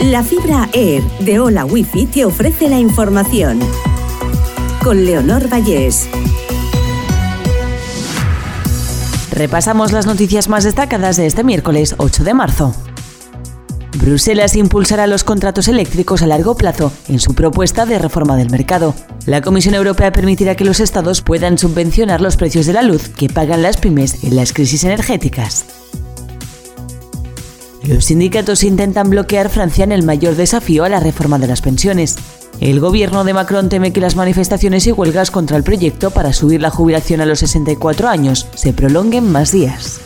La fibra Air de Hola Wifi te ofrece la información. Con Leonor Vallés. Repasamos las noticias más destacadas de este miércoles 8 de marzo. Bruselas impulsará los contratos eléctricos a largo plazo en su propuesta de reforma del mercado. La Comisión Europea permitirá que los estados puedan subvencionar los precios de la luz que pagan las pymes en las crisis energéticas. Los sindicatos intentan bloquear Francia en el mayor desafío a la reforma de las pensiones. El gobierno de Macron teme que las manifestaciones y huelgas contra el proyecto para subir la jubilación a los 64 años se prolonguen más días.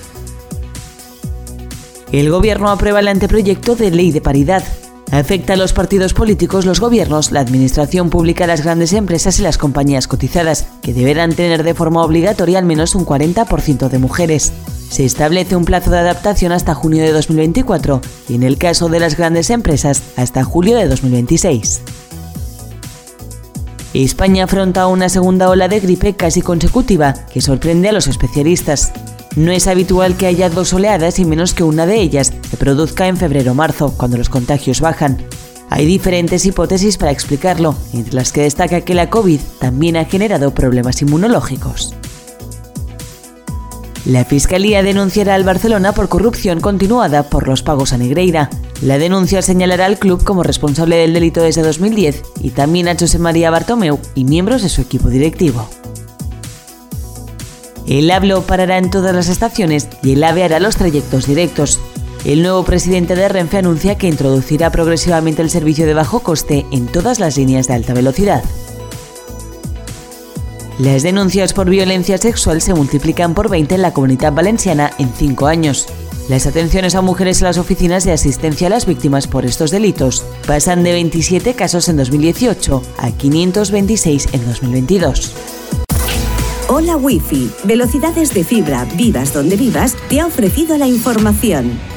El gobierno aprueba el anteproyecto de ley de paridad. Afecta a los partidos políticos, los gobiernos, la administración pública, las grandes empresas y las compañías cotizadas, que deberán tener de forma obligatoria al menos un 40% de mujeres. Se establece un plazo de adaptación hasta junio de 2024 y en el caso de las grandes empresas hasta julio de 2026. España afronta una segunda ola de gripe casi consecutiva que sorprende a los especialistas. No es habitual que haya dos oleadas y menos que una de ellas se produzca en febrero-marzo, cuando los contagios bajan. Hay diferentes hipótesis para explicarlo, entre las que destaca que la COVID también ha generado problemas inmunológicos. La Fiscalía denunciará al Barcelona por corrupción continuada por los pagos a Negreira. La denuncia señalará al club como responsable del delito desde 2010 y también a José María Bartomeu y miembros de su equipo directivo. El hablo parará en todas las estaciones y el AVE hará los trayectos directos. El nuevo presidente de Renfe anuncia que introducirá progresivamente el servicio de bajo coste en todas las líneas de alta velocidad. Las denuncias por violencia sexual se multiplican por 20 en la comunidad valenciana en 5 años. Las atenciones a mujeres en las oficinas de asistencia a las víctimas por estos delitos pasan de 27 casos en 2018 a 526 en 2022. Hola Wi-Fi, velocidades de fibra, vivas donde vivas, te ha ofrecido la información.